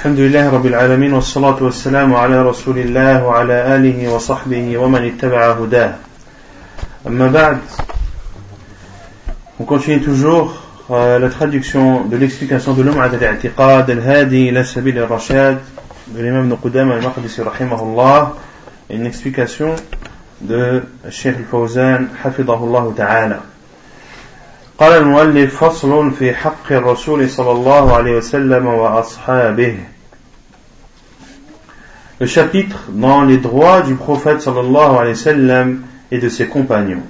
الحمد لله رب العالمين والصلاة والسلام على رسول الله وعلى آله وصحبه ومن اتبع هداه أما بعد On continue toujours euh, la traduction de l'explication de l'Um'at al-I'tiqad al-Hadi ila Sabil al-Rashad de l'imam Nuqudam al-Maqdisi rahimahullah une explication de Cheikh al-Fawzan hafidahullah ta'ala قال المؤلف فصل في حق الرسول صلى الله عليه وسلم وأصحابه Le chapitre dans les droits du prophète صلى الله عليه وسلم et de ses compagnons.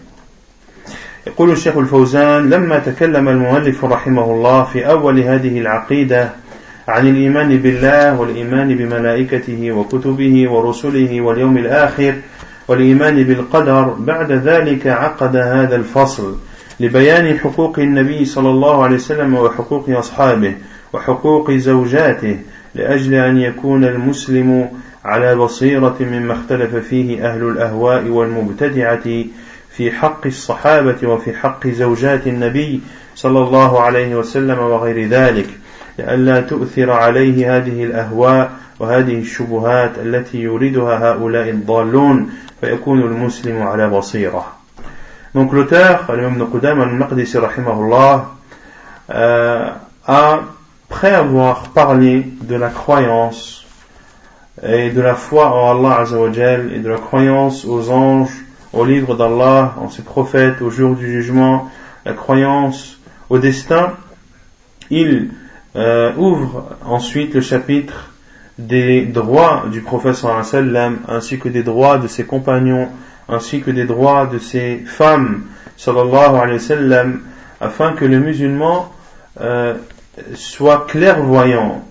يقول الشيخ الفوزان لما تكلم المؤلف رحمه الله في أول هذه العقيدة عن الإيمان بالله والإيمان بملائكته وكتبه ورسله واليوم الآخر والإيمان بالقدر بعد ذلك عقد هذا الفصل لبيان حقوق النبي صلى الله عليه وسلم وحقوق أصحابه وحقوق زوجاته لأجل أن يكون المسلم على بصيرة مما اختلف فيه أهل الأهواء والمبتدعة في حق الصحابة وفي حق زوجات النبي صلى الله عليه وسلم وغير ذلك لئلا تؤثر عليه هذه الأهواء وهذه الشبهات التي يريدها هؤلاء الضالون فيكون المسلم على بصيرة. Donc l'auteur, l'imam de Qudam al-Maqdisi euh, après avoir parlé de la croyance et de la foi en Allah Azzawajal et de la croyance aux anges, au livre d'Allah, en ses prophètes, au jour du jugement, la croyance au destin, il euh, ouvre ensuite le chapitre des droits du prophète sallam ainsi que des droits de ses compagnons ainsi que des droits de ces femmes, sallallahu alayhi wa sallam, afin que le musulman euh, soit clairvoyant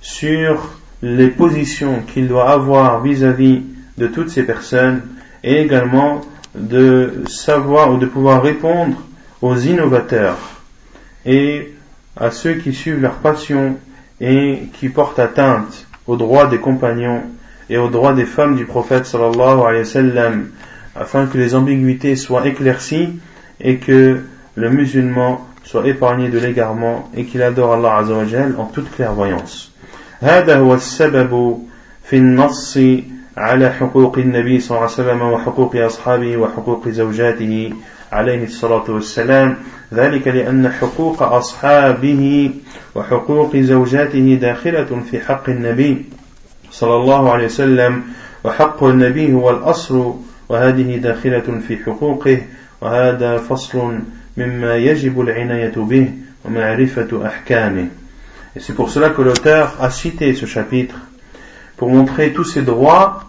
sur les positions qu'il doit avoir vis-à-vis de toutes ces personnes et également de savoir ou de pouvoir répondre aux innovateurs et à ceux qui suivent leur passion et qui portent atteinte aux droits des compagnons et aux droits des femmes du prophète sallallahu alayhi wa sallam afin que les ambiguïtés soient éclaircies et que le musulman soit épargné de l'égarement et qu'il adore Allah Azzawajal en toute clairvoyance. هذا هو السبب في النص على حقوق النبي صلى الله عليه وسلم وحقوق أصحابه وحقوق زوجاته عليه الصلاة والسلام ذلك لأن حقوق أصحابه وحقوق زوجاته داخلة في حق النبي صلى الله عليه وسلم وحق النبي هو الأصل وهذه داخلة في حقوقه وهذا فصل مما يجب العناية به ومعرفة أحكامه Et c'est pour cela que l'auteur a cité ce chapitre pour montrer tous ces droits,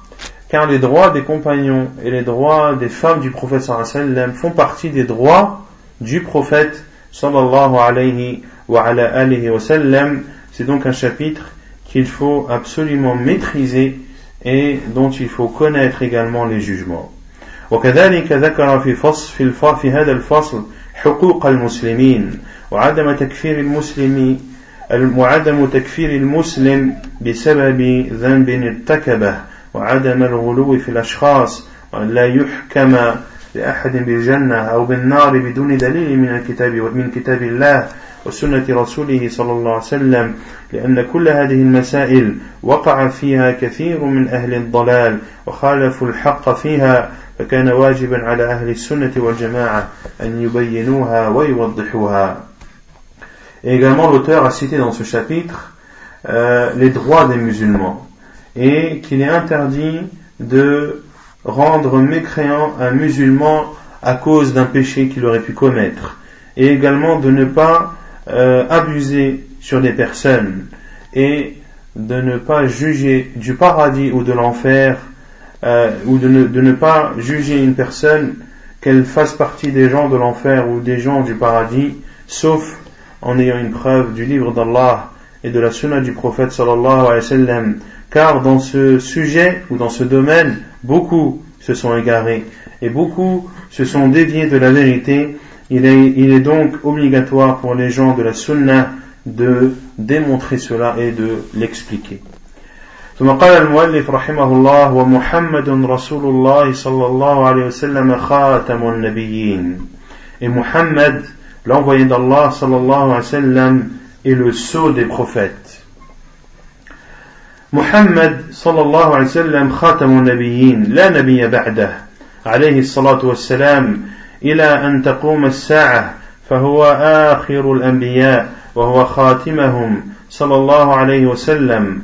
car les droits des compagnons et les droits des femmes du prophète sallam font partie des droits du prophète sallallahu alayhi wa ala alihi wa sallam. C'est donc un chapitre qu'il faut absolument maîtriser et dont il faut connaître également les jugements. وكذلك ذكر في فصل في, الف... في هذا الفصل حقوق المسلمين وعدم تكفير المسلم وعدم تكفير المسلم بسبب ذنب ارتكبه وعدم الغلو في الأشخاص وأن لا يحكم لأحد بالجنة أو بالنار بدون دليل من الكتاب من كتاب الله وسنة رسوله صلى الله عليه وسلم لأن كل هذه المسائل وقع فيها كثير من أهل الضلال وخالفوا الحق فيها فكان واجبا على أهل السنة والجماعة أن يبينوها ويوضحوها. Également l'auteur a cité dans ce chapitre euh, les droits des musulmans et qu'il est interdit de rendre mécréant un musulman à cause d'un péché qu'il aurait pu commettre et également de ne pas euh, abuser sur des personnes et de ne pas juger du paradis ou de l'enfer euh, ou de ne, de ne pas juger une personne qu'elle fasse partie des gens de l'enfer ou des gens du paradis sauf en ayant une preuve du livre d'Allah et de la sunna du prophète sallallahu alayhi wa sallam. Car dans ce sujet ou dans ce domaine beaucoup se sont égarés et beaucoup se sont déviés de la vérité il est, il est donc obligatoire pour les gens de la sunna de démontrer cela et de l'expliquer. ثم قال المؤلف رحمه الله ومحمد رسول الله صلى الله عليه وسلم خاتم النبيين et Muhammad l'envoyé d'Allah صلى الله عليه وسلم est le sceau des prophètes محمد صلى الله عليه وسلم خاتم النبيين لا نبي بعده. عليه الصلاة والسلام إلى أن تقوم الساعة فهو آخر الأنبياء وهو خاتمهم صلى الله عليه وسلم.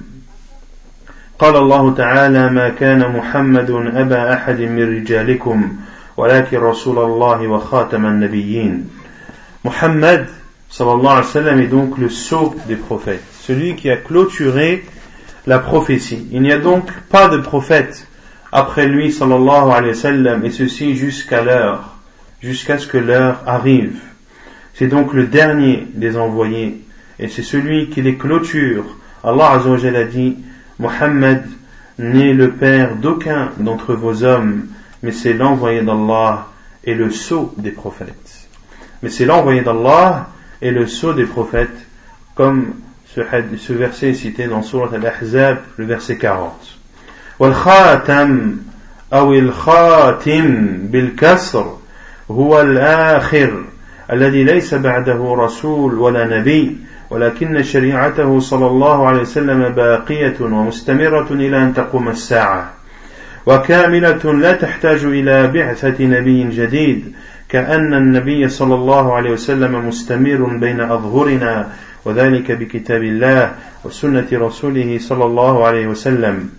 قال الله تعالى ما كان محمد أبا أحد من رجالكم ولكن رسول الله وخاتم النبيين. محمد صلى الله عليه وسلم est donc le sceau des prophètes. Celui qui a clôturé la prophétie. Il n'y a donc pas de prophète après lui sallallahu alayhi wa sallam et ceci jusqu'à l'heure jusqu'à ce que l'heure arrive. C'est donc le dernier des envoyés et c'est celui qui les clôture. Allah Azza a dit Mohammed n'est le père d'aucun d'entre vos hommes, mais c'est l'envoyé d'Allah et le sceau des prophètes. Mais c'est l'envoyé d'Allah et le sceau des prophètes, comme ce, verset est cité dans Surat Al-Ahzab, le verset 40. والخاتم أو الخاتم بالكسر هو الآخر الذي ليس بعده رسول ولا نبي ولكن شريعته صلى الله عليه وسلم باقية ومستمرة إلى أن تقوم الساعة وكاملة لا تحتاج إلى بعثة نبي جديد كأن النبي صلى الله عليه وسلم مستمر بين أظهرنا وذلك بكتاب الله وسنة رسوله صلى الله عليه وسلم.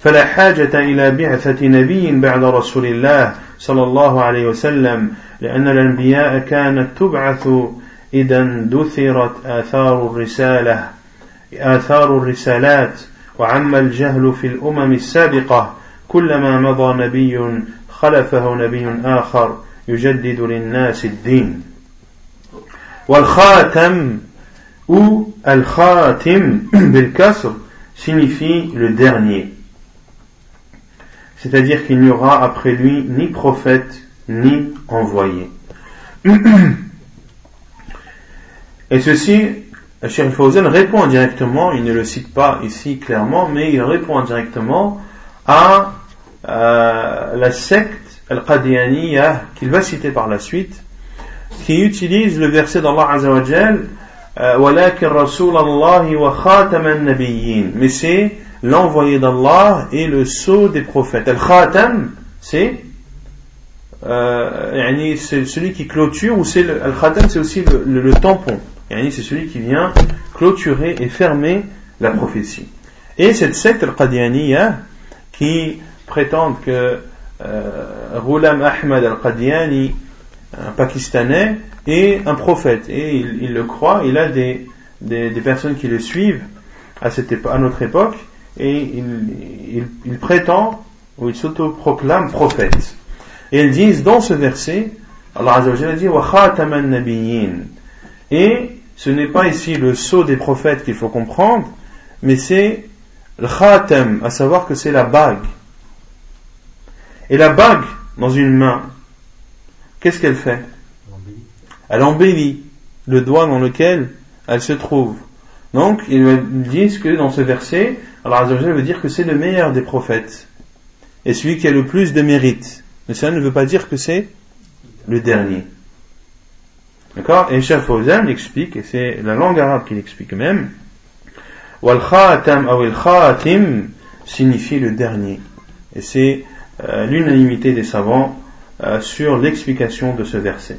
فلا حاجة إلى بعثة نبي بعد رسول الله صلى الله عليه وسلم لأن الأنبياء كانت تبعث إذا دثرت آثار الرسالة آثار الرسالات. وعم الجهل في الأمم السابقة كلما مضى نبي خلفه نبي آخر يجدد للناس الدين. والخاتم ou al-khatim bil-kasr signifie le dernier. C'est-à-dire qu'il n'y aura après lui ni prophète ni envoyé. Et ceci, Cheikh répond directement, il ne le cite pas ici clairement, mais il répond directement à euh, la secte Al-Qadiyaniyah qu'il va citer par la suite, qui utilise le verset d'Allah Azzawajal mais c'est l'envoyé d'Allah et le sceau des prophètes. Al-Khatam, c'est euh, celui qui clôture, ou c'est Al-Khatam, c'est aussi le, tampon c'est celui qui vient clôturer et fermer la prophétie. Et cette secte al-Qadianiyya qui prétend que euh, Ghulam Ahmad al-Qadiani, un Pakistanais, est un prophète. Et il, le croit, il a des, des, personnes qui le suivent à, cette à notre époque, et il, il, prétend, ou il s'autoproclame prophète. Et ils disent dans ce verset, Allah Azza wa dit, wa Et ce n'est pas ici le sceau des prophètes qu'il faut comprendre, mais c'est le khatam, à savoir que c'est la bague. Et la bague dans une main, qu'est-ce qu'elle fait Elle embellit le doigt dans lequel elle se trouve. Donc, ils disent que dans ce verset, Allah veut dire que c'est le meilleur des prophètes et celui qui a le plus de mérite. Mais ça ne veut pas dire que c'est le dernier. D'accord? Et Cheikh Fawzan explique, et c'est la langue arabe qui l'explique même, Wal khatam ou khatim signifie le dernier. Et c'est euh, l'unanimité des savants euh, sur l'explication de ce verset.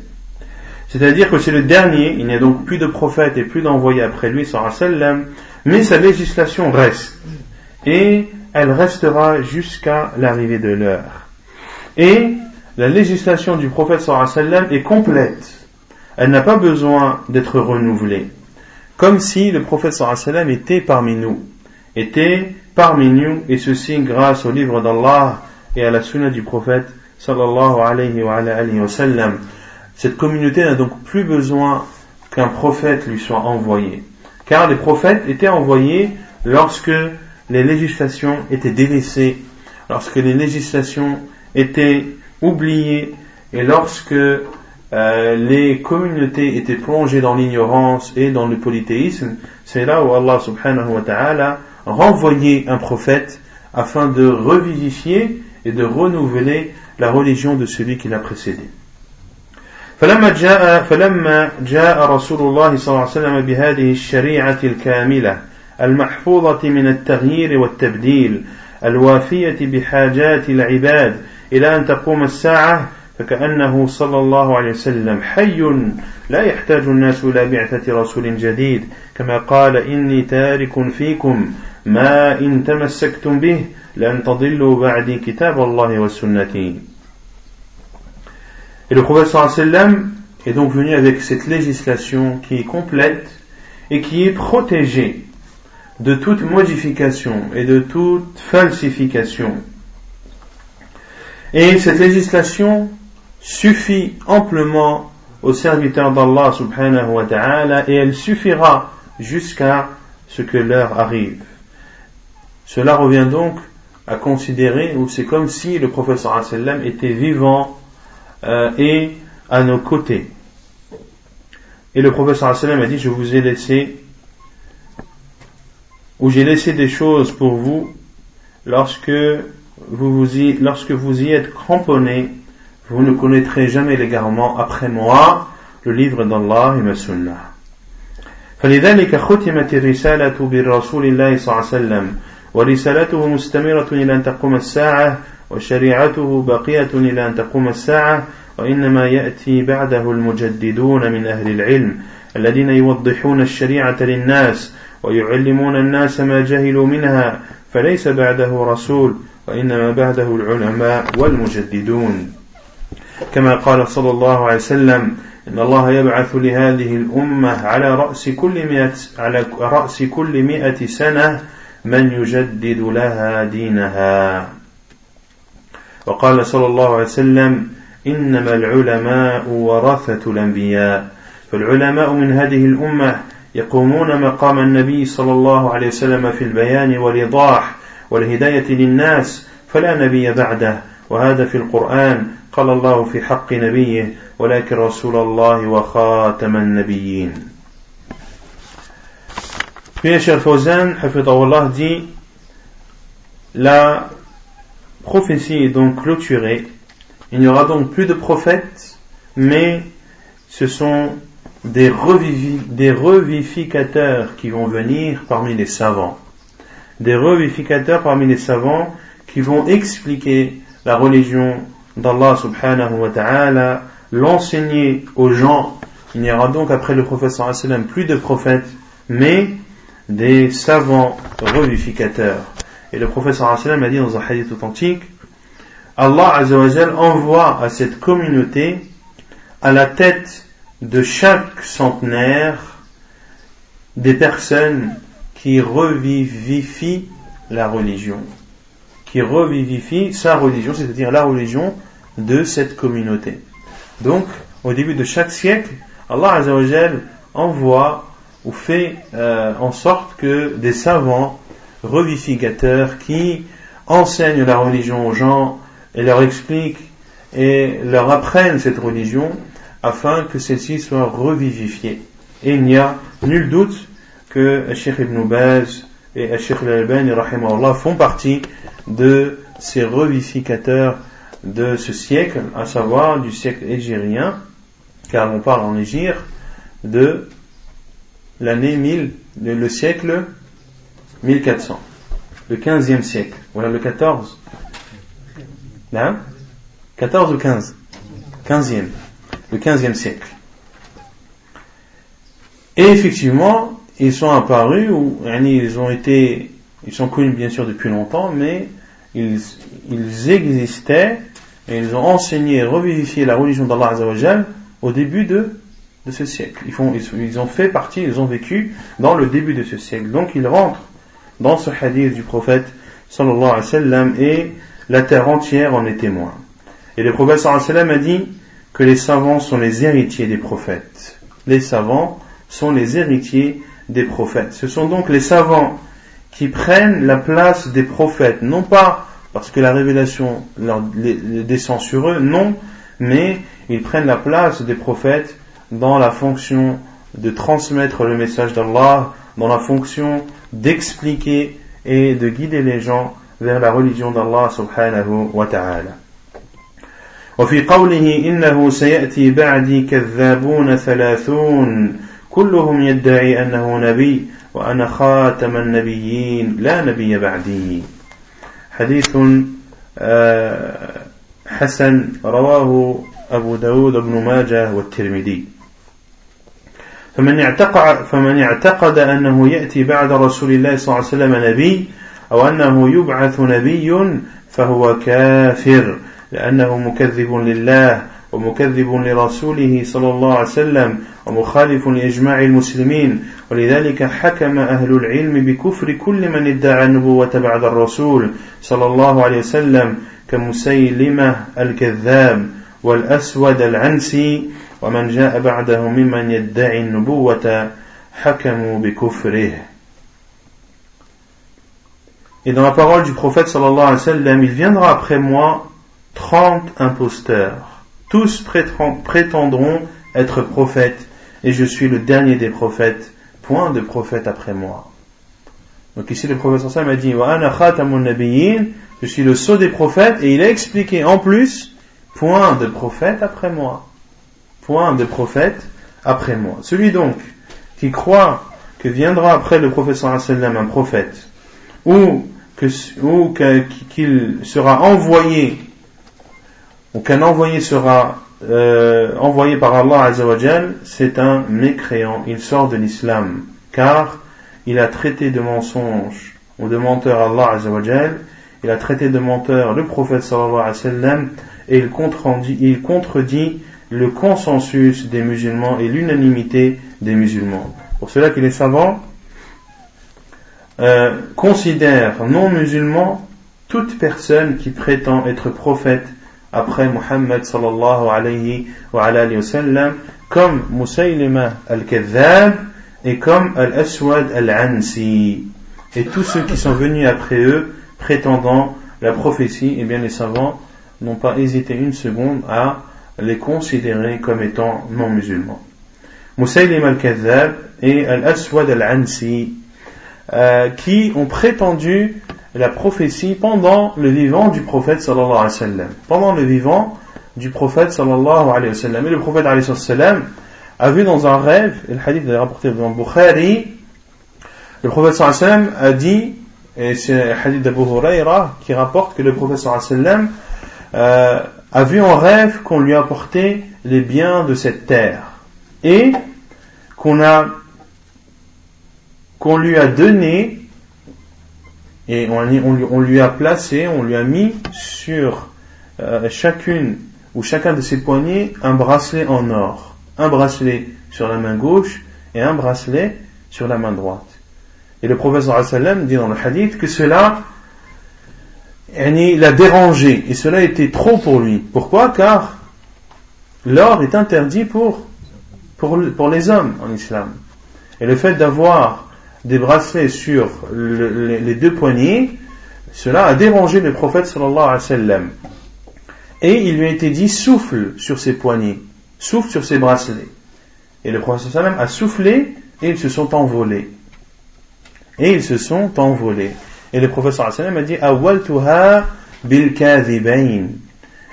C'est-à-dire que c'est le dernier, il n'y a donc plus de prophètes et plus d'envoyés après lui, sallam, mais sa législation reste. Et elle restera jusqu'à l'arrivée de l'heure. Et la législation du prophète sallam est complète elle n'a pas besoin d'être renouvelée. Comme si le prophète sallam était parmi nous, était parmi nous, et ceci grâce au livre d'Allah et à la sunna du prophète sallallahu alayhi wa, alayhi wa sallam. Cette communauté n'a donc plus besoin qu'un prophète lui soit envoyé. Car les prophètes étaient envoyés lorsque les législations étaient délaissées, lorsque les législations étaient oubliées et lorsque euh, les communautés étaient plongées dans l'ignorance et dans le polythéisme, c'est là où Allah subhanahu wa ta'ala renvoyait un prophète afin de revivifier et de renouveler la religion de celui qui l'a précédé. فلما جاء فلما جاء رسول الله صلى الله عليه وسلم بهذه الشريعة الكاملة المحفوظة من التغيير والتبديل الوافية بحاجات العباد إلى أن تقوم الساعة فكأنه صلى الله عليه وسلم حي لا يحتاج الناس إلى بعثة رسول جديد كما قال إني تارك فيكم ما إن تمسكتم به لن تضلوا بعدي كتاب الله والسنة Et le prophète sallam est donc venu avec cette législation qui est complète et qui est protégée de toute modification et de toute falsification. Et cette législation suffit amplement aux serviteurs d'Allah subhanahu wa ta'ala et elle suffira jusqu'à ce que l'heure arrive. Cela revient donc à considérer, ou c'est comme si le professeur sallam était vivant euh, et à nos côtés. Et le professeur sallam a dit, je vous ai laissé, ou j'ai laissé des choses pour vous lorsque vous, vous y, lorsque vous y êtes cramponné vous ne connaîtrez jamais l'égarement après moi, le livre d'Allah et ma sunnah. فلذلك ختمت الرسالة بالرسول الله صلى الله عليه وسلم ورسالته مستمرة إلى أن تقوم الساعة وشريعته باقية إلى أن تقوم الساعة وإنما يأتي بعده المجددون من أهل العلم الذين يوضحون الشريعة للناس ويعلمون الناس ما جهلوا منها فليس بعده رسول وإنما بعده العلماء والمجددون. كما قال صلى الله عليه وسلم إن الله يبعث لهذه الأمة على رأس كل مئة على رأس كل مئة سنة من يجدد لها دينها. وقال صلى الله عليه وسلم إنما العلماء ورثة الأنبياء. فالعلماء من هذه الأمة يقومون مقام النبي صلى الله عليه وسلم في البيان والإيضاح والهداية للناس فلا نبي بعده. وهذا في القرآن قال الله في حق نبيه ولكن رسول الله وخاتم النبيين. Puis Cheikh Fawzan, dit La prophétie est donc clôturée. Il n'y aura donc plus de prophètes, mais ce sont des, revivi des revificateurs qui vont venir parmi les savants. Des revificateurs parmi les savants qui vont expliquer la religion d'Allah subhanahu wa ta'ala, l'enseigner aux gens. Il n'y aura donc après le prophète sallam plus de prophètes, mais des savants revificateurs. Et le prophète sallam a dit dans un hadith authentique, Allah azawajal envoie à cette communauté à la tête de chaque centenaire des personnes qui revivifient la religion qui revivifie sa religion, c'est-à-dire la religion de cette communauté. Donc, au début de chaque siècle, Allah Azzawajal envoie ou fait euh, en sorte que des savants revificateurs qui enseignent la religion aux gens et leur expliquent et leur apprennent cette religion afin que celle-ci soit revivifiée. Et il n'y a nul doute que Sheikh Ibn Baz et Sheikh Al-Albani font partie de ces revificateurs de ce siècle, à savoir du siècle égérien, car on parle en Égir de l'année 1000, le siècle 1400, le 15e siècle, voilà le 14. Là 14 ou 15 15e, le 15e siècle. Et effectivement, ils sont apparus, ou ils ont été, ils sont connus bien sûr depuis longtemps, mais ils, ils existaient et ils ont enseigné et revivifié la religion d'Allah au début de, de ce siècle. Ils, ont fait partie, ils ont vécu dans le début de ce siècle. Donc ils rentrent dans ce hadith du prophète sallallahu alayhi wa sallam et la terre entière en est témoin. Et le prophète sallallahu alayhi wa sallam a dit que les savants sont les héritiers des prophètes. Les savants sont les héritiers des prophètes. Ce sont donc les savants qui prennent la place des prophètes, non pas parce que la révélation descend sur eux, non, mais ils prennent la place des prophètes dans la fonction de transmettre le message d'Allah, dans la fonction d'expliquer et de guider les gens vers la religion d'Allah subhanahu wa ta'ala. وفي قوله إنه سيأتي بعدي كذابون ثلاثون كلهم يدعي أنه نبي وأنا خاتم النبيين لا نبي بعدي حديث حسن رواه أبو داود بن ماجه والترمذي فمن اعتقد, فمن اعتقد أنه يأتي بعد رسول الله صلى الله عليه وسلم نبي أو أنه يبعث نبي فهو كافر لأنه مكذب لله ومكذب لرسوله صلى الله عليه وسلم ومخالف لإجماع المسلمين. ولذلك حكم أهل العلم بكفر كل من ادعى النبوة بعد الرسول صلى الله عليه وسلم كمسيلمة الكذاب والأسود العنسي. ومن جاء بعده ممن يدعي النبوة حكموا بكفره Et dans la parole du prophète sallallahu alayhi wa sallam, il viendra après moi 30 imposteurs. Tous prétendront être prophètes, et je suis le dernier des prophètes, point de prophète après moi. Donc ici le prophète sallallahu alayhi wa sallam a dit, je suis le sceau des prophètes, et il a expliqué en plus, point de prophète après moi. Point de prophète après moi. Celui donc qui croit que viendra après le prophète sallam un prophète, ou qu'il sera envoyé, ou qu'un envoyé sera euh, envoyé par Allah Azzawajal, c'est un mécréant, il sort de l'islam, car il a traité de mensonge ou de menteur Allah Azzawajal, il a traité de menteur le prophète sallallahu alayhi et il contredit le consensus des musulmans et l'unanimité des musulmans. Pour cela que les savants euh, considère non musulman toute personne qui prétend être prophète après Muhammad sallallahu alayhi wa, alayhi wa sallam comme Musaylima al-Kadhab et comme al-Aswad al-Ansi et tous ceux qui sont venus après eux prétendant la prophétie eh bien les savants n'ont pas hésité une seconde à les considérer comme étant non musulmans Musaylima al-Kadhab et al-Aswad al-Ansi euh, qui ont prétendu la prophétie pendant le vivant du prophète sallallahu alayhi wa sallam. Pendant le vivant du prophète sallallahu alayhi wa sallam. Et le prophète alayhi wa sallam a vu dans un rêve, le hadith est rapporté dans Bukhari, le prophète sallallahu alayhi wa sallam a dit, et c'est le hadith d'Abu Huraira qui rapporte que le prophète sallallahu alayhi wa sallam euh, a vu en rêve qu'on lui apportait les biens de cette terre. Et qu'on lui a donné et on, lui a placé, on lui a mis sur euh, chacune ou chacun de ses poignets un bracelet en or. Un bracelet sur la main gauche et un bracelet sur la main droite. Et le professeur sallam dit dans le hadith que cela l'a dérangé et cela était trop pour lui. Pourquoi? Car l'or est interdit pour, pour, les hommes en islam. Et le fait d'avoir des bracelets sur les, deux poignets, cela a dérangé le prophète sallallahu alayhi wa sallam. Et il lui a été dit souffle sur ses poignets, souffle sur ses bracelets. Et le prophète sallallahu alayhi wa sallam a soufflé et ils se sont envolés. Et ils se sont envolés. Et le prophète sallallahu alayhi wa sallam a dit bil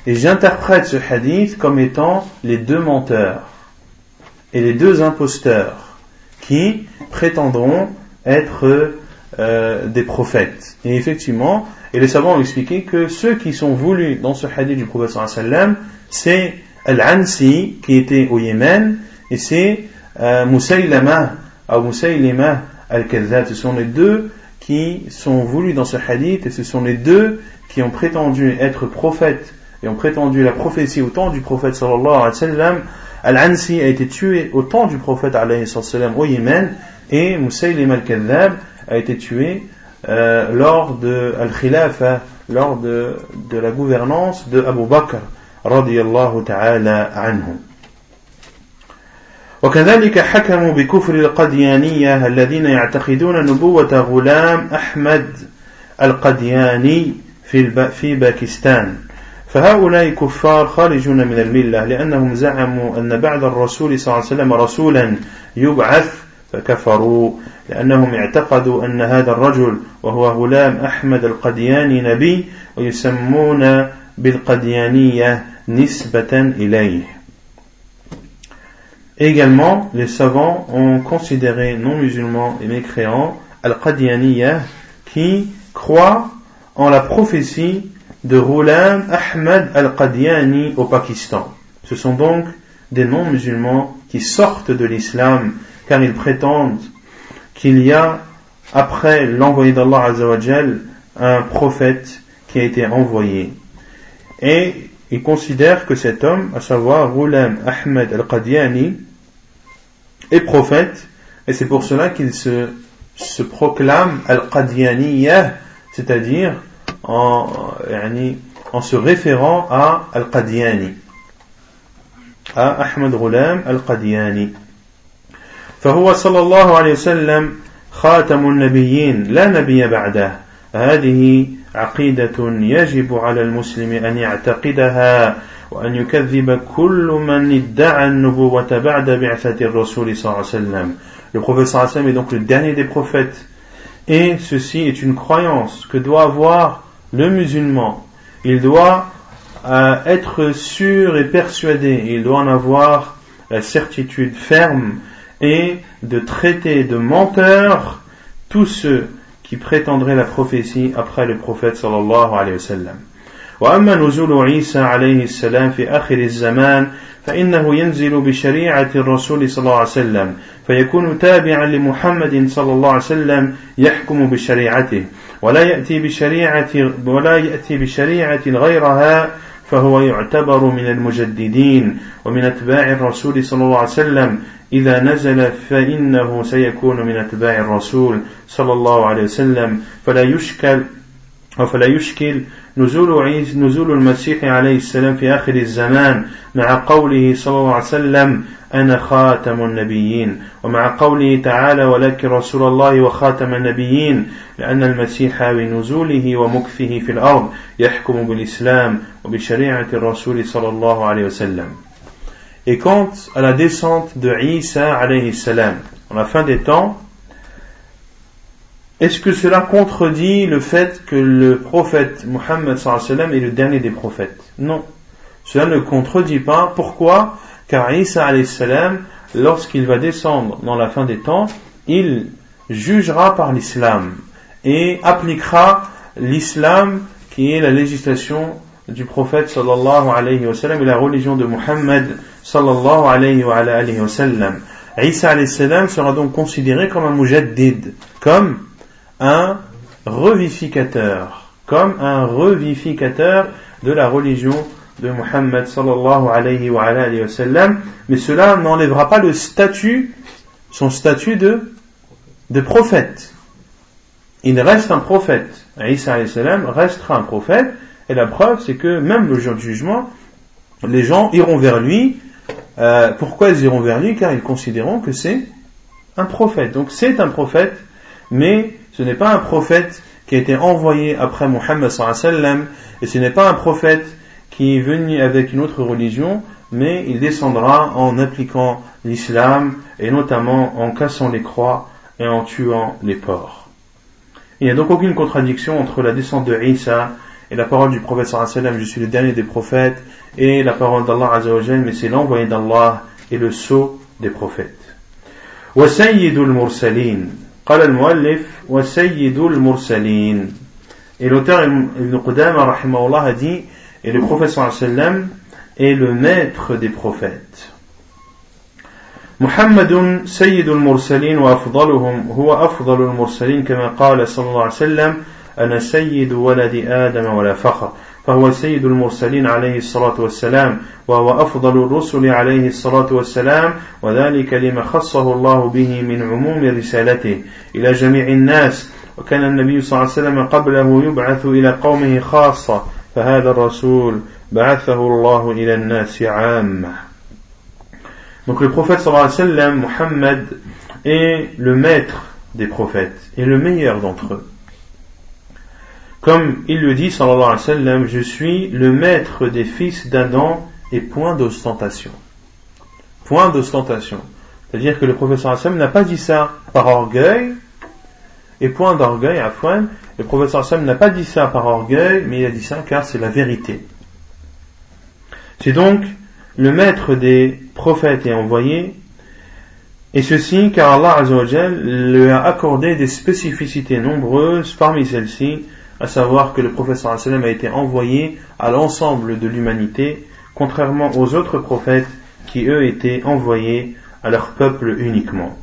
Et j'interprète ce hadith comme étant les deux menteurs et les deux imposteurs qui prétendront être euh, des prophètes. Et effectivement, et les savants ont expliqué que ceux qui sont voulus dans ce hadith du prophète sallam, c'est Al-Ansi qui était au Yémen et c'est euh, Musaylama ou Musaylima Al-Kadhab. Ce sont les deux qui sont voulus dans ce hadith et ce sont les deux qui ont prétendu être prophètes et ont prétendu la prophétie au temps du prophète sallallahu alayhi wa sallam Al-Ansi a été tué au temps du prophète au Yémen et Moussaïlim al-Kadhab a été tué euh, lors de Al-Khilafa, lors de, de la gouvernance de Abu Bakr radiyallahu ta'ala anhu. وكذلك حكموا بكفر القديانية الذين يعتقدون نبوة غلام أحمد القدياني في في باكستان. فهؤلاء كفار خارجون من الملة لأنهم زعموا أن بعد الرسول صلى الله عليه وسلم رسولا يبعث فكفروا لأنهم اعتقدوا أن هذا الرجل وهو غلام أحمد القدياني نبي ويسمون بالقديانية نسبة إليه. Également, les savants ont considéré non-musulmans et mécréants Al-Qadianiyah qui croient en la prophétie de Roulam Ahmad Al-Qadiani au Pakistan. Ce sont donc des non-musulmans qui sortent de l'islam car ils prétendent qu'il y a, après l'envoyé d'Allah Azzawajal, un prophète qui a été envoyé. Et ils considèrent que cet homme, à savoir Roulam Ahmed Al-Qadiani, est prophète, et c'est pour cela qu'il se, se proclame Al-Qadianiyah, c'est-à-dire en, en se référant à Al-Qadiani, à Ahmed Roulam Al-Qadiani. فهو صلى الله عليه وسلم خاتم النبيين لا نبي بعده هذه عقيدة يجب على المسلم أن يعتقدها وأن يكذب كل من ادعى النبوة بعد بعثة الرسول صلى الله عليه وسلم Le prophète sallallahu alayhi wa sallam est donc le dernier des prophètes. Et ceci est une croyance que doit avoir le musulman. Il doit euh, être sûr et persuadé, il doit en avoir la certitude ferme et de traiter de menteurs tous ceux qui prétendraient la prophétie après le prophète sallallahu alayhi wa sallam. وأما نزول عيسى عليه السلام في آخر الزمان فإنه ينزل بشريعة الرسول صلى الله عليه وسلم فيكون تابعا لمحمد صلى الله عليه وسلم يحكم بشريعته ولا يأتي بشريعة ولا يأتي بشريعة غيرها فهو يعتبر من المجددين ومن أتباع الرسول صلى الله عليه وسلم. إذا نزل فإنه سيكون من أتباع الرسول صلى الله عليه وسلم. فلا يشكل فلا يشكل نزول عيسى نزول المسيح عليه السلام في آخر الزمان مع قوله صلى الله عليه وسلم أنا خاتم النبيين. ومع قوله تعالى ولكن رسول الله وخاتم النبيين. لأن المسيح بنزوله ومكثه في الأرض يحكم بالإسلام وبشريعة الرسول صلى الله عليه وسلم. Et quant à la descente de Isa alayhi salam, en la fin des temps, est-ce que cela contredit le fait que le prophète sallam est le dernier des prophètes? Non. Cela ne contredit pas. Pourquoi? Car Isa salam, lorsqu'il va descendre dans la fin des temps, il jugera par l'islam et appliquera l'islam qui est la législation du prophète sallallahu alayhi wa sallam et la religion de Muhammad sallallahu alayhi wa, alayhi wa sallam. Isa sera donc considéré comme un mujaddid, comme un revificateur, comme un revificateur de la religion de Muhammad sallallahu alayhi wa, alayhi sallam, mais cela n'enlèvera pas le statut, son statut de, de prophète. Il reste un prophète. Isa alayhi salam restera un prophète, et la preuve, c'est que même le jour du jugement, les gens iront vers lui. Euh, pourquoi ils iront vers lui? Car ils considéreront que c'est un prophète. Donc c'est un prophète, mais ce n'est pas un prophète qui a été envoyé après Muhammad sallam, et ce n'est pas un prophète qui est venu avec une autre religion, mais il descendra en appliquant l'islam, et notamment en cassant les croix et en tuant les porcs. Il n'y a donc aucune contradiction entre la descente de Isa et la parole du prophète sallam, je suis le dernier des prophètes, et la parole d'Allah azawajal, mais c'est l'envoyé d'Allah et le sceau des prophètes. وسيد المرسلين قال المؤلف وسيد المرسلين. Et l'auteur Ibn Qudama rahimahullah a dit et le prophète sallam est le maître des prophètes. محمد سيد المرسلين وأفضلهم هو أفضل المرسلين كما قال صلى الله عليه وسلم أنا سيد ولد آدم ولا فخر فهو سيد المرسلين عليه الصلاة والسلام وهو أفضل الرسل عليه الصلاة والسلام وذلك لما خصه الله به من عموم رسالته إلى جميع الناس وكان النبي صلى الله عليه وسلم قبله يبعث إلى قومه خاصة فهذا الرسول بعثه الله إلى الناس عامة Donc le prophète sallallahu alayhi wa sallam, Muhammad, est le maître des prophètes et le meilleur d'entre eux. Comme il le dit, sallallahu alayhi wa sallam, je suis le maître des fils d'Adam et point d'ostentation. Point d'ostentation. C'est-à-dire que le professeur Hassan n'a pas dit ça par orgueil, et point d'orgueil, à point, le professeur Hassan n'a pas dit ça par orgueil, mais il a dit ça car c'est la vérité. C'est donc le maître des prophètes et envoyés Et ceci car Allah lui a accordé des spécificités nombreuses parmi celles-ci, à savoir que le prophète a été envoyé à l'ensemble de l'humanité, contrairement aux autres prophètes qui eux étaient envoyés à leur peuple uniquement.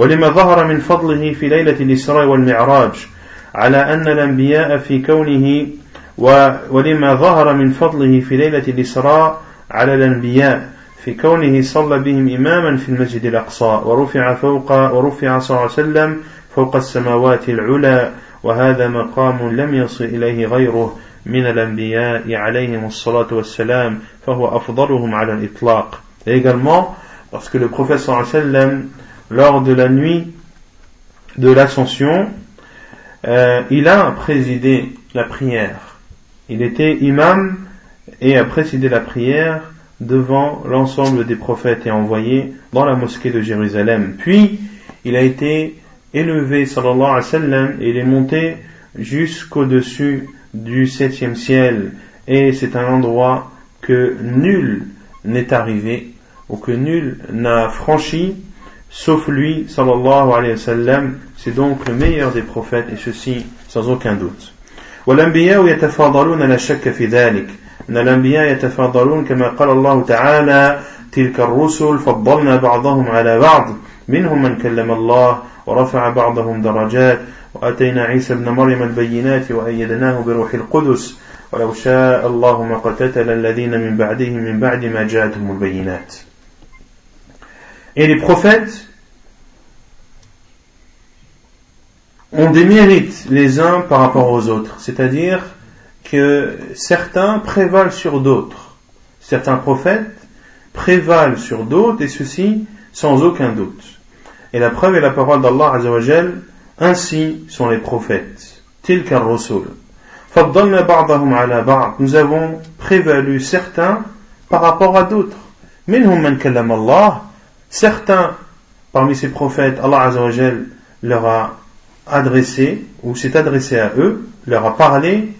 ولما ظهر من فضله في ليلة الإسراء والمعراج على أن الأنبياء في كونه ولما ظهر من فضله في ليلة الإسراء على الأنبياء في كونه صلى بهم إماما في المسجد الأقصى ورفع فوق ورفع صلى الله عليه وسلم فوق السماوات العلى وهذا مقام لم يصل إليه غيره من الأنبياء عليهم الصلاة والسلام فهو أفضلهم على الإطلاق Et également, parce que le prophète sallam, lors de la nuit de l'ascension, euh, il a présidé la prière. Il était imam et a présidé la prière devant l'ensemble des prophètes et envoyés dans la mosquée de Jérusalem. Puis, il a été élevé, sallallahu alayhi wa sallam, et il est monté jusqu'au-dessus du septième ciel. Et c'est un endroit que nul n'est arrivé, ou que nul n'a franchi, sauf lui, sallallahu alayhi wa sallam. C'est donc le meilleur des prophètes, et ceci sans aucun doute. أن الأنبياء يتفاضلون كما قال الله تعالى تلك الرسل فضلنا بعضهم على بعض منهم من كلم الله ورفع بعضهم درجات وأتينا عيسى ابن مريم البينات وأيدناه بروح القدس ولو شاء الله ما قتتل الذين من بعدهم من بعد ما جاءتهم البينات Et les prophètes ont des mérites les uns par rapport aux autres, c'est-à-dire que certains prévalent sur d'autres. Certains prophètes prévalent sur d'autres et ceci sans aucun doute. Et la preuve est la parole d'Allah Azzawajal. Ainsi sont les prophètes. Tel qu'un Rasul. Nous avons prévalu certains par rapport à d'autres. Allah. Certains parmi ces prophètes, Allah Azzawajal leur a adressé, ou s'est adressé à eux, leur a parlé.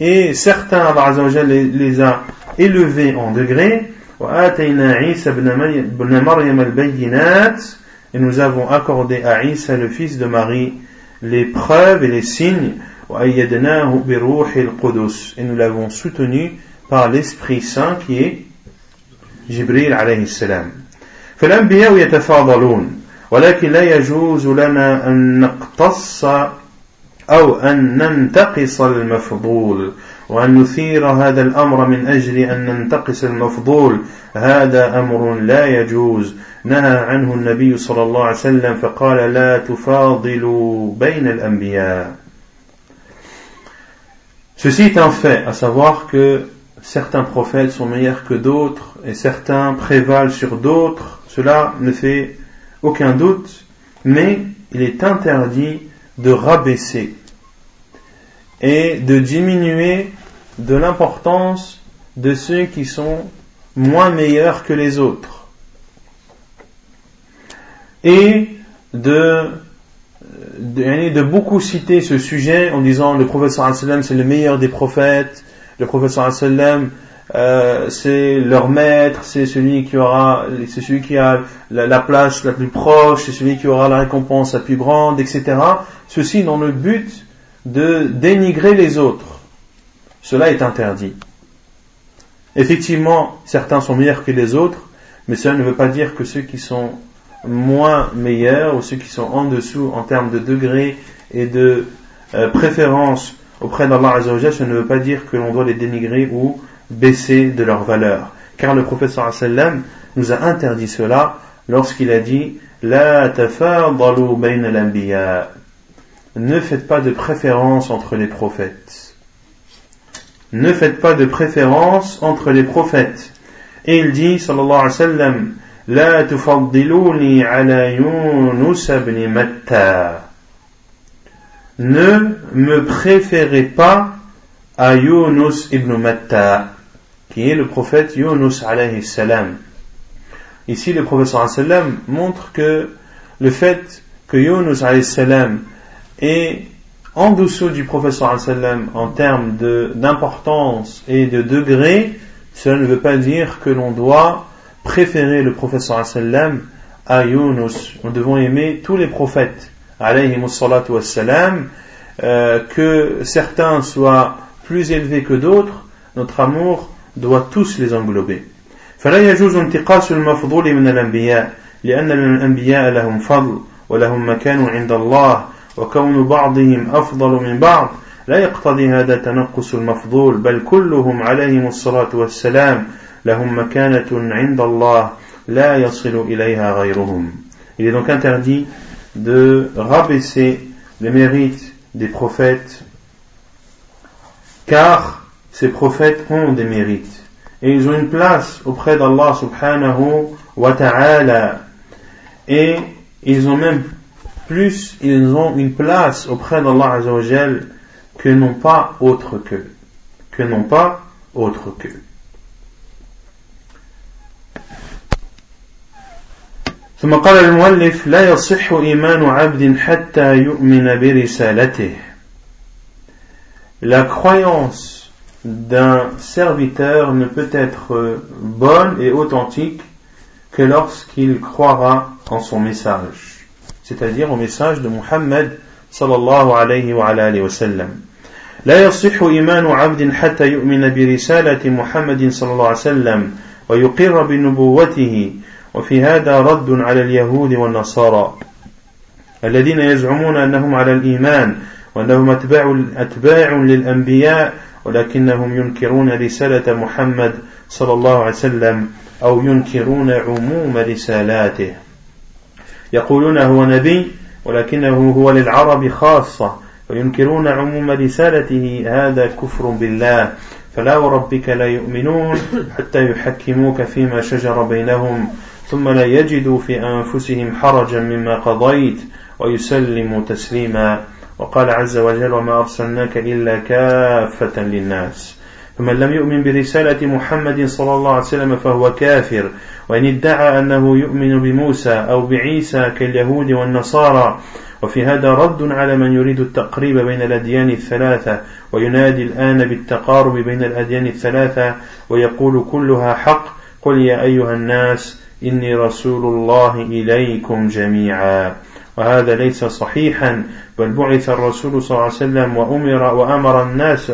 Et certains, Allah Azzawajal les a élevés en degrés وآتينا عيسى بن مريم البينات et nous avons accordé à Isa le fils de Marie les preuves et les signes وأيدناه بروح القدس et nous l'avons soutenu par l'Esprit Saint qui est جبريل عليه السلام فالأنبياء يتفاضلون ولكن لا يجوز لنا أن نقتص أو أن ننتقص المفضول وأن نثير هذا الأمر من أجل أن ننتقص المفضول هذا أمر لا يجوز نهى عنه النبي صلى الله عليه وسلم فقال لا تفاضلوا بين الأنبياء Ceci est un fait, à savoir que certains prophètes sont meilleurs que d'autres et certains prévalent sur d'autres. Cela ne fait aucun doute, mais il est interdit de rabaisser et de diminuer de l'importance de ceux qui sont moins meilleurs que les autres. Et de, de, beaucoup citer ce sujet en disant le prophète sallam c'est le meilleur des prophètes, le prophète sallam euh, c'est leur maître, c'est celui qui aura, a la, la, place la plus proche, c'est celui qui aura la récompense la plus grande, etc. Ceci dans le but de dénigrer les autres. Cela est interdit. Effectivement, certains sont meilleurs que les autres, mais cela ne veut pas dire que ceux qui sont moins meilleurs ou ceux qui sont en dessous en termes de degré et de euh, préférence auprès d'Allah Azzawajal, ça ne veut pas dire que l'on doit les dénigrer ou baisser de leur valeur. Car le prophète sallam nous a interdit cela lorsqu'il a dit La ne faites pas de préférence entre les prophètes. Ne faites pas de préférence entre les prophètes. Et il dit, sallallahu alayhi wa sallam, La tufaddiluni ala Yunus ibn Matta. Ne me préférez pas à Yunus ibn Matta, qui est le prophète Yunus alayhi salam. Ici, le wa sallam montre que le fait que Yunus alayhi salam et en dessous du professeur sallam en termes d'importance et de degré, cela ne veut pas dire que l'on doit préférer le prophète sallam à Yunus. Nous devons aimer tous les prophètes, wassalam, euh, que certains soient plus élevés que d'autres, notre amour doit tous les englober. فلا يجوز انتقاص المفضول من الأنبياء لأن الأنبياء لهم فضل ولهم مكان عند الله وكون بعضهم أفضل من بعض لا يقتضي هذا تنقص المفضول بل كلهم عليهم الصلاة والسلام لهم مكانة عند الله لا يصل إليها غيرهم Il est donc interdit de rabaisser les mérites des prophètes car ces prophètes ont des mérites et ils ont une place auprès d'Allah subhanahu wa ta'ala et ils ont même plus ils ont une place auprès d'Allah Azzawajal que non pas autre que que non pas autre que ثم قال المؤلف لا يصح إيمان عبد حتى يؤمن برسالته La croyance d'un serviteur ne peut être bonne et authentique que lorsqu'il croira en son message. C'est-à-dire au message de Muhammad sallallahu alayhi wa alayhi wa sallam. لا يصح إيمان عبد حتى يؤمن برسالة محمد صلى الله عليه وسلم ويقر بنبوته وفي هذا رد على اليهود والنصارى الذين يزعمون أنهم على الإيمان وأنهم أتباع, أتباع للأنبياء ولكنهم ينكرون رسالة محمد صلى الله عليه وسلم أو ينكرون عموم رسالاته يقولون هو نبي ولكنه هو للعرب خاصة وينكرون عموم رسالته هذا كفر بالله. فلا وربك لا يؤمنون حتى يحكموك فيما شجر بينهم ثم لا يجدوا في أنفسهم حرجا مما قضيت ويسلموا تسليما. وقال عز وجل وما أرسلناك إلا كافة للناس. فمن لم يؤمن برسالة محمد صلى الله عليه وسلم فهو كافر. وإن ادعى أنه يؤمن بموسى أو بعيسى كاليهود والنصارى. وفي هذا رد على من يريد التقريب بين الأديان الثلاثة وينادي الآن بالتقارب بين الأديان الثلاثة ويقول كلها حق قل يا أيها الناس إني رسول الله إليكم جميعا. وهذا ليس صحيحا بل بعث الرسول صلى الله عليه وسلم وأمر وأمر الناس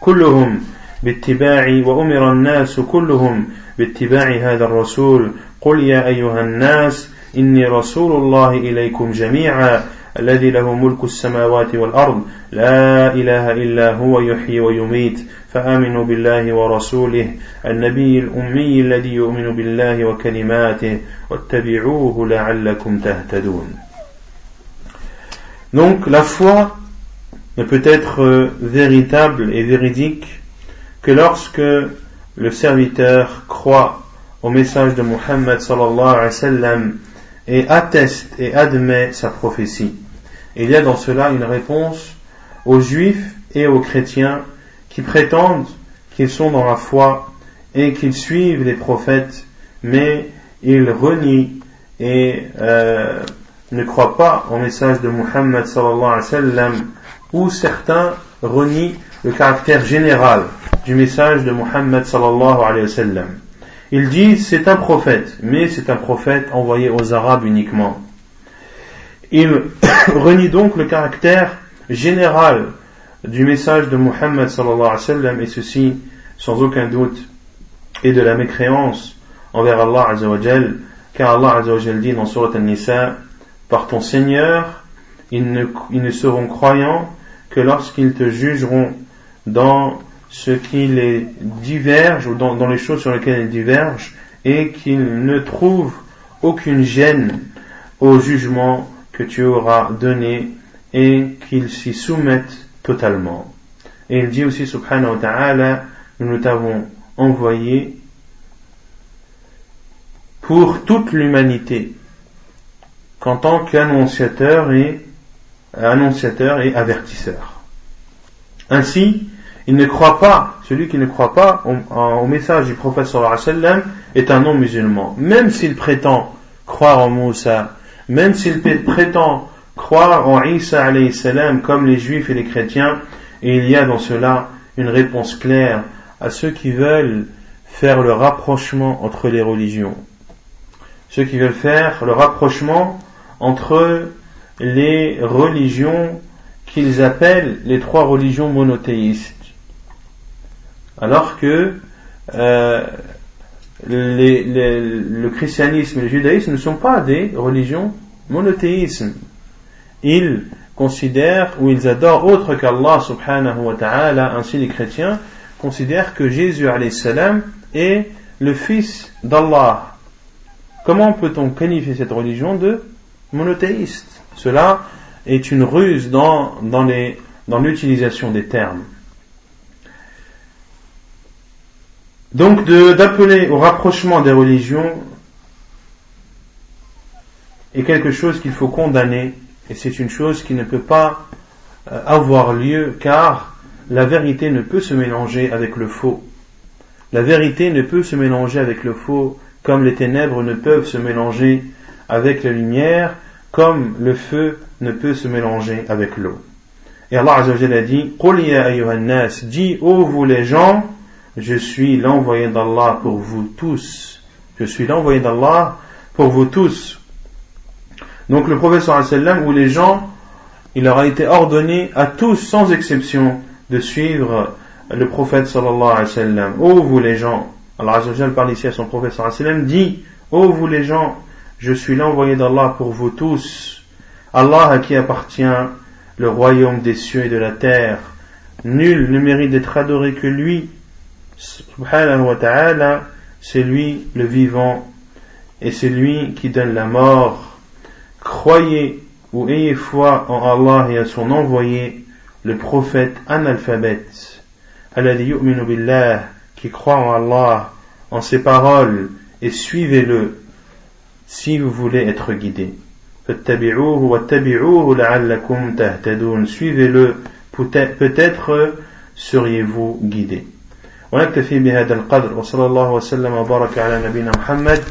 كلهم باتباع وأمر الناس كلهم باتباع هذا الرسول. قل يا أيها الناس إني رسول الله إليكم جميعا الذي له ملك السماوات والأرض. لا إله إلا هو يحيي ويميت. فآمنوا بالله ورسوله النبي الأمي الذي يؤمن بالله وكلماته. واتبعوه لعلكم تهتدون. Donc la foi ne peut être véritable et véridique que lorsque le serviteur croit au message de Muhammad sallallahu alayhi wa sallam et atteste et admet sa prophétie. il y a dans cela une réponse aux juifs et aux chrétiens qui prétendent qu'ils sont dans la foi et qu'ils suivent les prophètes, mais ils renient et euh, ne croient pas au message de Muhammad sallallahu alayhi wa sallam, ou certains renient le caractère général du message de Muhammad sallallahu alayhi wa sallam. Ils disent c'est un prophète, mais c'est un prophète envoyé aux Arabes uniquement. Ils renient donc le caractère général du message de Muhammad sallallahu alayhi wa sallam, et ceci, sans aucun doute, est de la mécréance envers Allah azawajal, car Allah azawajal dit dans Surat An-Nisa, par ton Seigneur, ils ne, ils ne seront croyants que lorsqu'ils te jugeront dans ce qui les diverge ou dans, les choses sur lesquelles ils divergent et qu'ils ne trouvent aucune gêne au jugement que tu auras donné et qu'ils s'y soumettent totalement. Et il dit aussi subhanahu wa ta'ala, nous t'avons envoyé pour toute l'humanité qu'en tant qu'annonciateur et annonciateur et avertisseur. Ainsi, il ne croit pas, celui qui ne croit pas au, message du prophète sallallahu est un non-musulman. Même s'il prétend croire en Moussa, même s'il prétend croire en Isa alayhi salam comme les juifs et les chrétiens, et il y a dans cela une réponse claire à ceux qui veulent faire le rapprochement entre les religions. Ceux qui veulent faire le rapprochement entre les religions qu'ils appellent les trois religions monothéistes. Alors que euh, le christianisme et le judaïsme ne sont pas des religions monothéistes. Ils considèrent ou ils adorent autre qu'Allah subhanahu wa ta'ala, ainsi les chrétiens considèrent que Jésus salam est le fils d'Allah. Comment peut-on qualifier cette religion de monothéiste? Cela est une ruse dans, l'utilisation des termes. Donc d'appeler au rapprochement des religions est quelque chose qu'il faut condamner et c'est une chose qui ne peut pas euh, avoir lieu car la vérité ne peut se mélanger avec le faux. La vérité ne peut se mélanger avec le faux comme les ténèbres ne peuvent se mélanger avec la lumière, comme le feu ne peut se mélanger avec l'eau. Et Allah Azzawajal a dit, dis, ô vous les gens, je suis l'envoyé d'Allah pour vous tous. Je suis l'envoyé d'Allah pour vous tous. Donc le prophète sallam où les gens, il leur a été ordonné à tous sans exception de suivre le prophète sallallahu alayhi wa sallam. Ô vous les gens, Allah Azzawajal parle ici à son prophète sallallahu dit, ô vous les gens, je suis l'envoyé d'Allah pour vous tous. Allah à qui appartient le royaume des cieux et de la terre. Nul ne mérite d'être adoré que lui subhanahu wa ta'ala, c'est lui le vivant et c'est lui qui donne la mort. Croyez ou ayez foi en Allah et à son envoyé, le prophète analphabète, qui croit en Allah, en ses paroles, et suivez-le si vous voulez être guidé. Suivez-le, peut-être seriez-vous guidé. ونكتفي بهذا القدر وصلى الله وسلم وبارك على نبينا محمد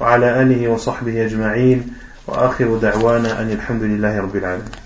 وعلى آله وصحبه أجمعين وآخر دعوانا أن الحمد لله رب العالمين